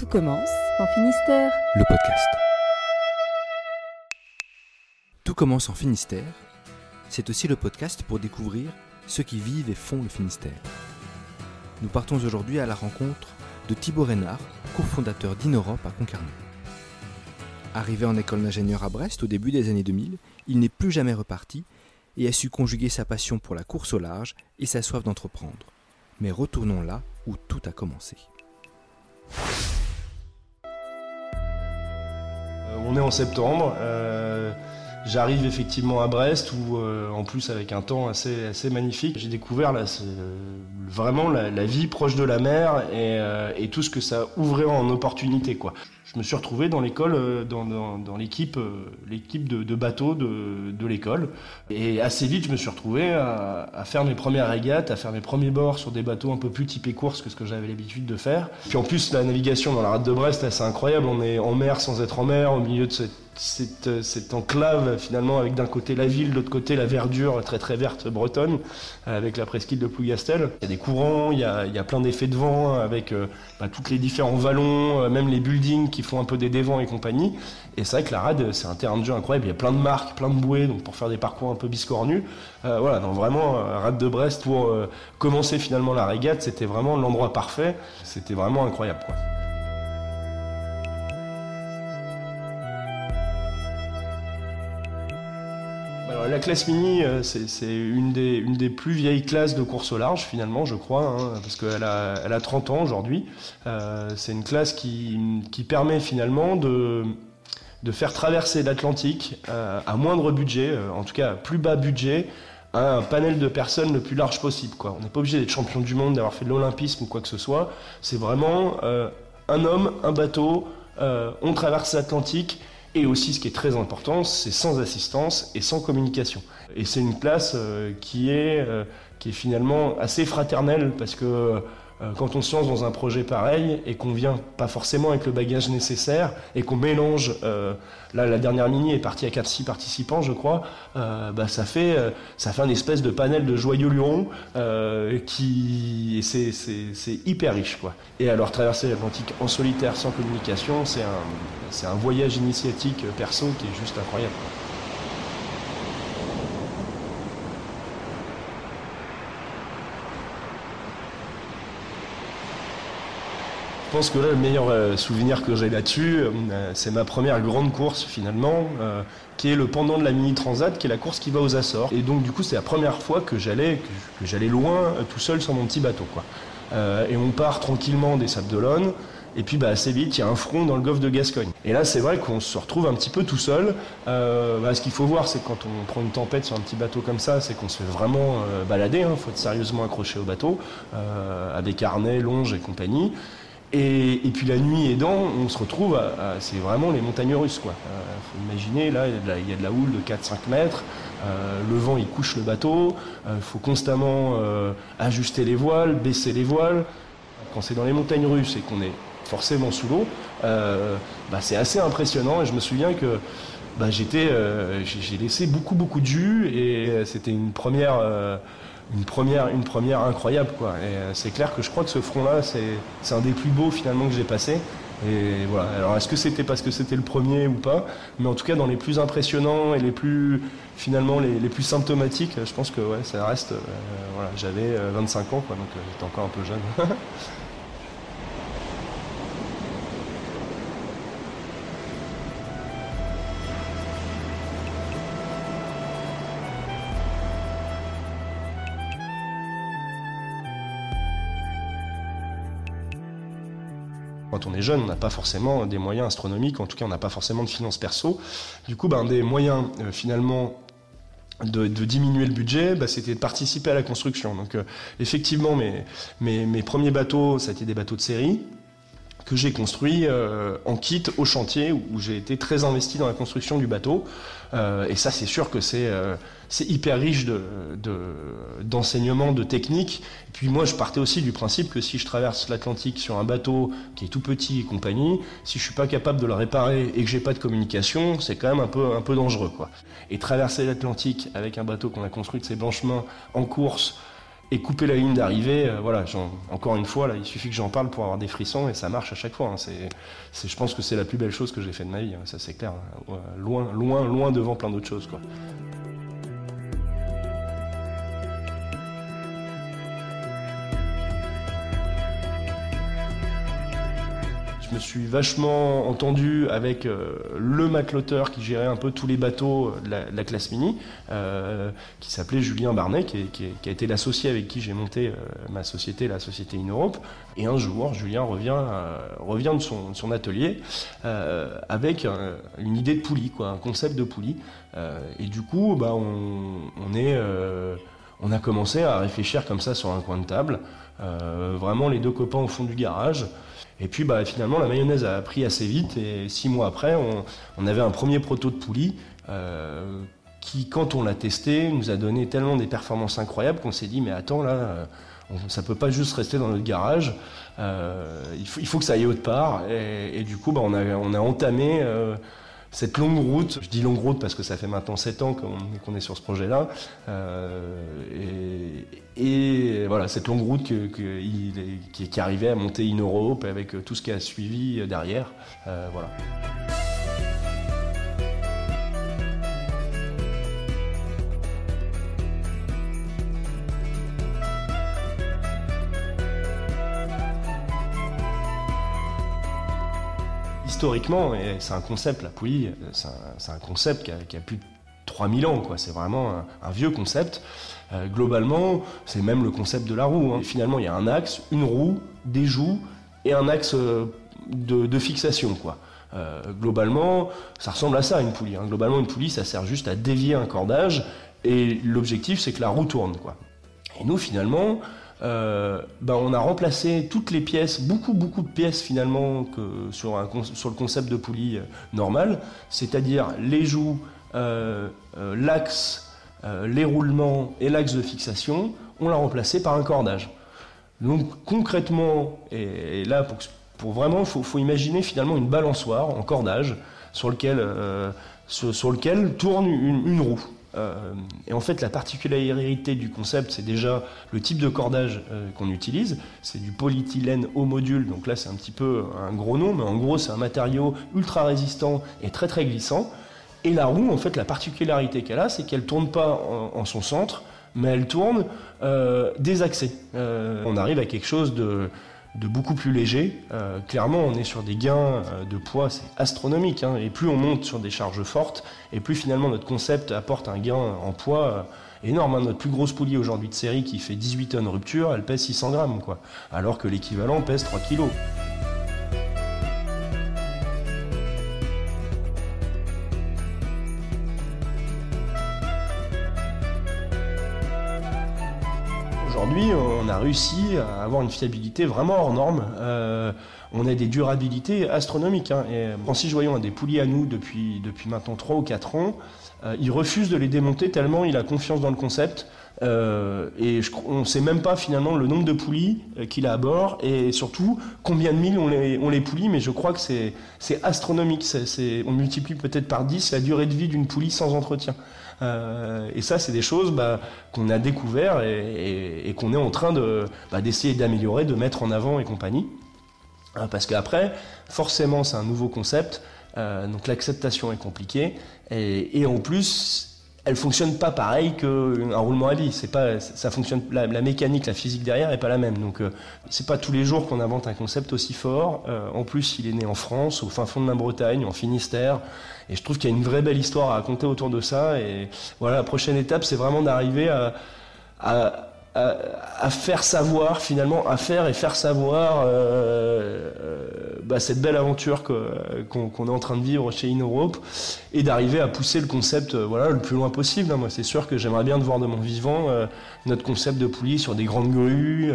Tout commence en Finistère. le podcast. Tout commence en Finistère. C'est aussi le podcast pour découvrir ceux qui vivent et font le Finistère. Nous partons aujourd'hui à la rencontre de Thibaut Reynard, cofondateur d'Ineurope à Concarneau. Arrivé en école d'ingénieur à Brest au début des années 2000, il n'est plus jamais reparti et a su conjuguer sa passion pour la course au large et sa soif d'entreprendre. Mais retournons là où tout a commencé. On est en septembre. euh, J'arrive effectivement à Brest où, euh, en plus, avec un temps assez, assez magnifique, j'ai découvert là, vraiment la, vie proche de la mer et, euh, et tout ce que ça ouvrait en opportunités. Quoi. Je me suis retrouvé dans l'école, euh, dans, l'équipe, euh, l'équipe de, de bateaux de, l'école. Et assez vite, je me suis retrouvé à, faire mes premières régates, à faire mes premiers bords sur des bateaux un peu plus typés course que ce que j'avais l'habitude de faire. Puis en plus, la navigation dans la rade de Brest, c'est incroyable. On est en mer sans être en mer, au milieu de euh, cette enclave finalement avec d'un côté la ville, de l'autre côté la verdure très très verte bretonne avec la presqu'île de Plougastel. Il y a des courants, il y a, plein d'effets de vent avec euh, bah, tous les différents vallons, même les buildings qui font un peu des dévents et compagnie. Et c'est vrai que la rade c'est un terrain de jeu incroyable, il y a plein de marques, plein de bouées donc pour faire des parcours un peu biscornus. Euh, voilà, donc vraiment euh, rade de Brest pour euh, commencer finalement la régate, c'était vraiment l'endroit parfait. C'était vraiment incroyable quoi. Classe mini, euh, c'est une des, plus vieilles classes de course au large, finalement, je crois, hein, parce qu'elle a, elle a 30 ans aujourd'hui. Euh, c'est une classe qui, permet finalement de, faire traverser l'Atlantique euh, à moindre budget, en tout cas plus bas budget, à un panel de personnes le plus large possible. On n'est pas obligé d'être champion du monde, d'avoir fait de l'olympisme ou quoi que ce soit. C'est vraiment un homme, un bateau, on traverse l'Atlantique. Et aussi, ce qui est très important, c'est sans assistance et sans communication. Et c'est une classe euh, qui, est, euh, qui est finalement assez fraternelle parce que quand on se lance dans un projet pareil et qu'on vient pas forcément avec le bagage nécessaire et qu'on mélange, euh, là la dernière mini est partie à 4-6 participants je crois, euh, bah, ça, fait, euh, ça fait un espèce de panel de joyeux lurons euh, qui c'est, c'est hyper riche quoi. Et alors traverser l'Atlantique en solitaire sans communication, c'est un, c'est un voyage initiatique euh, perso qui est juste incroyable. quoi. Je pense que là, le meilleur euh, souvenir que j'ai là-dessus, euh, c'est ma première grande course finalement, euh, qui est le pendant de la Mini Transat, qui est la course qui va aux Açores. Et donc du coup, c'est la première fois que j'allais que, j'allais loin tout seul sur mon petit bateau. Quoi. Et on part tranquillement des Sables d'Olonne. Et puis bah, assez vite, il y a un front dans le golfe de Gascogne. Et là, c'est vrai qu'on se retrouve un petit peu tout seul. Euh, bah, ce qu'il faut voir, c'est que quand on prend une tempête sur un petit bateau comme ça, c'est qu'on se fait vraiment balader. Il faut être sérieusement accroché au bateau, euh, à des carnets, longes et compagnie. Et, et puis la nuit aidant, on se retrouve à, à- c'est vraiment les montagnes russes quoi. Euh, faut imaginer là, il y a de la, houle de 4-5 mètres, euh, le vent il couche le bateau, il faut constamment euh, ajuster les voiles, baisser les voiles. Quand c'est dans les montagnes russes et qu'on est forcément sous l'eau, euh, bah, c'est assez impressionnant. Et je me souviens que bah, j'étais, euh, j'ai laissé beaucoup beaucoup de jus et euh, c'était une première. Euh, une première, une première incroyable quoi. Et euh, c'est clair que je crois que ce front-là, c'est, un des plus beaux finalement que j'ai passé. Et voilà. Alors est-ce que c'était parce que c'était le premier ou pas? Mais en tout cas, dans les plus impressionnants et les plus finalement les, les plus symptomatiques, je pense que ouais, ça reste. euh, voilà, j'avais euh, 25 ans quoi, donc euh, j'étais encore un peu jeune. est on n'a pas forcément des moyens astronomiques, en tout cas on n'a pas forcément de finances perso. Du coup, ben, des moyens euh, finalement de, diminuer le budget, bah, c'était de participer à la construction. Donc euh, effectivement, mes, mes, mes premiers bateaux, ça a été des bateaux de série que j'ai construits euh, en kit au chantier où, j'ai été très investi dans la construction du bateau. Euh, et ça, c'est sûr que c'est euh, hyper riche de de- d'enseignements, de, techniques. Et puis moi, je partais aussi du principe que si je traverse l'Atlantique sur un bateau qui est tout petit et compagnie, si je suis pas capable de le réparer et que j'ai pas de communication, c'est quand même un peu un peu dangereux, quoi. Et traverser l'Atlantique avec un bateau qu'on a construit de ses blanchemins en course et couper la ligne d'arrivée, euh, voilà, encore une fois, là, il suffit que j'en parle pour avoir des frissons et ça marche à chaque fois. Hein. c'est, je pense que c'est la plus belle chose que j'ai fait de ma vie, hein. ça c'est clair. Hein. loin, loin, loin devant plein d'autres choses. Quoi. Je me suis vachement entendu avec euh, le mateloteur qui gérait un peu tous les bateaux de la, classe mini, euh, qui s'appelait Julien Barnet, qui, a été l'associé avec qui j'ai monté euh, ma société, la société InEurope. Et un jour, Julien revient, revient de son, atelier avec une idée de poulie, quoi, un concept de poulie. et du coup, bah, on, est, on a commencé à réfléchir comme ça sur un coin de table. vraiment les deux copains au fond du garage. Et puis bah, finalement, la mayonnaise a pris assez vite et six mois après, on, avait un premier proto de poulie euh, qui, quand on l'a testé, nous a donné tellement des performances incroyables qu'on s'est dit mais attends là, euh, ça peut pas juste rester dans notre garage, euh, il, faut, que ça aille autre part. Et, du coup, bah, on, on a entamé cette longue route, je dis longue route parce que ça fait maintenant 7 ans qu'on est sur ce projet-là, euh, et, voilà, cette longue route qui, qui, arrivait à monter in Europe avec tout ce qui a suivi derrière. Euh, voilà. Historiquement, et c'est un concept, la poulie, c'est un, concept qui a, plus de 3000 ans, quoi. C'est vraiment un, vieux concept. Euh, globalement, c'est même le concept de la roue. Hein. Finalement, il y a un axe, une roue, des joues et un axe euh, de, fixation, quoi. Euh, globalement, ça ressemble à ça une poulie. Hein. Globalement, une poulie, ça sert juste à dévier un cordage et l'objectif, c'est que la roue tourne, quoi. Et nous, finalement, euh, ben on a remplacé toutes les pièces, beaucoup beaucoup de pièces finalement sur, le concept de poulie euh, normal, c'est-à-dire les joues, euh, l'axe, les roulements et l'axe de fixation, on l'a remplacé par un cordage. Donc concrètement, et, là pour, vraiment, il faut, imaginer finalement une balançoire en cordage sur, lequel tourne une roue. Euh, et en fait, la particularité du concept, c'est déjà le type de cordage euh, qu'on utilise. C'est du polyéthylène haut module, donc là c'est un petit peu un gros nom, mais en gros c'est un matériau ultra résistant et très très glissant. Et la roue, en fait, la particularité qu'elle a, c'est qu'elle tourne pas en, son centre, mais elle tourne euh, désaxée. Euh, on arrive à quelque chose de de beaucoup plus léger. Euh, clairement, on est sur des gains euh, de poids, c'est astronomique. Hein. et plus on monte sur des charges fortes, et plus finalement notre concept apporte un gain en poids euh, énorme. Hein. Notre plus grosse poulie aujourd'hui de série qui fait 18 tonnes rupture, elle pèse 600 grammes, quoi. Alors que l'équivalent pèse 3 kilos. Réussi à avoir une fiabilité vraiment hors norme. Euh, on a des durabilités astronomiques. Hein. Francis Joyon a des poulies à nous depuis, depuis maintenant 3 ou 4 ans. Euh, il refuse de les démonter tellement il a confiance dans le concept. Euh, et on ne sait même pas finalement le nombre de poulies qu'il a à bord et surtout combien de milles on les, poulie, mais je crois que c'est astronomique. on multiplie peut-être par 10 la durée de vie d'une poulie sans entretien. Euh, et ça, c'est des choses bah, qu'on a découvert et, qu'on est en train bah, d'essayer d'améliorer, de mettre en avant et compagnie. Euh, parce qu'après, forcément, c'est un nouveau concept, euh, donc l'acceptation est compliquée, et en plus, elle fonctionne pas pareil qu'un roulement à vis. C'est pas, ça fonctionne, la, mécanique, la physique derrière est pas la même. Donc, euh, c'est pas tous les jours qu'on invente un concept aussi fort. Euh, en plus, il est né en France, au fin fond de la Bretagne, en Finistère. Et je trouve qu'il y a une vraie belle histoire à raconter autour de ça. Et voilà, la prochaine étape, c'est vraiment d'arriver à, à à, faire savoir finalement, à faire et faire savoir euh, euh, bah, cette belle aventure qu'on est en train de vivre chez InEurope et d'arriver à pousser le concept euh, voilà, le plus loin possible. Hein. Moi, c'est sûr que j'aimerais bien de voir de mon vivant notre concept de poulie sur des grandes grues.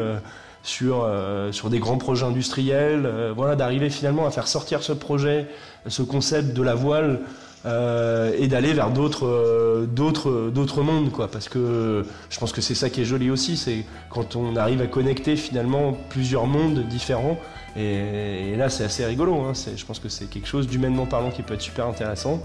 sur, sur des grands projets industriels, voilà, d'arriver finalement à faire sortir ce projet, ce concept de la voile euh, et d'aller vers d'autres euh, d'autres d'autres mondes quoi. Parce que je pense que c'est ça qui est joli aussi c'est quand on arrive à connecter finalement plusieurs mondes différents. Et, là c'est assez rigolo hein. je pense que c'est quelque chose d'humainement parlant qui peut être super intéressant.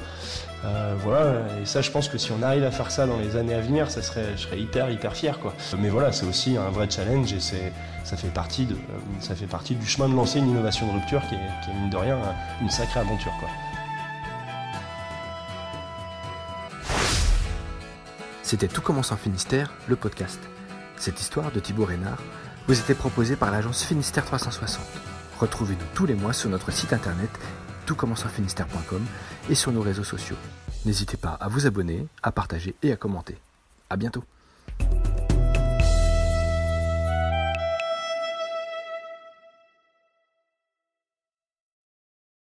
Euh, voilà. Et ça je pense que si on arrive à faire ça dans les années à venir ça serait je serais hyper hyper fier quoi. Mais voilà c'est aussi un vrai challenge et c'est ça fait partie de ça fait partie du chemin de lancer une innovation de rupture qui est, qui est mine de rien une sacrée aventure quoi C'était Tout commence en Finistère, le podcast. Cette histoire de Thibaut Reynard vous était proposée par l'agence Finistère 360. Retrouvez-nous tous les mois sur notre site internet toutcommenceenfinistère.com et sur nos réseaux sociaux. N'hésitez pas à vous abonner, à partager et à commenter. À bientôt.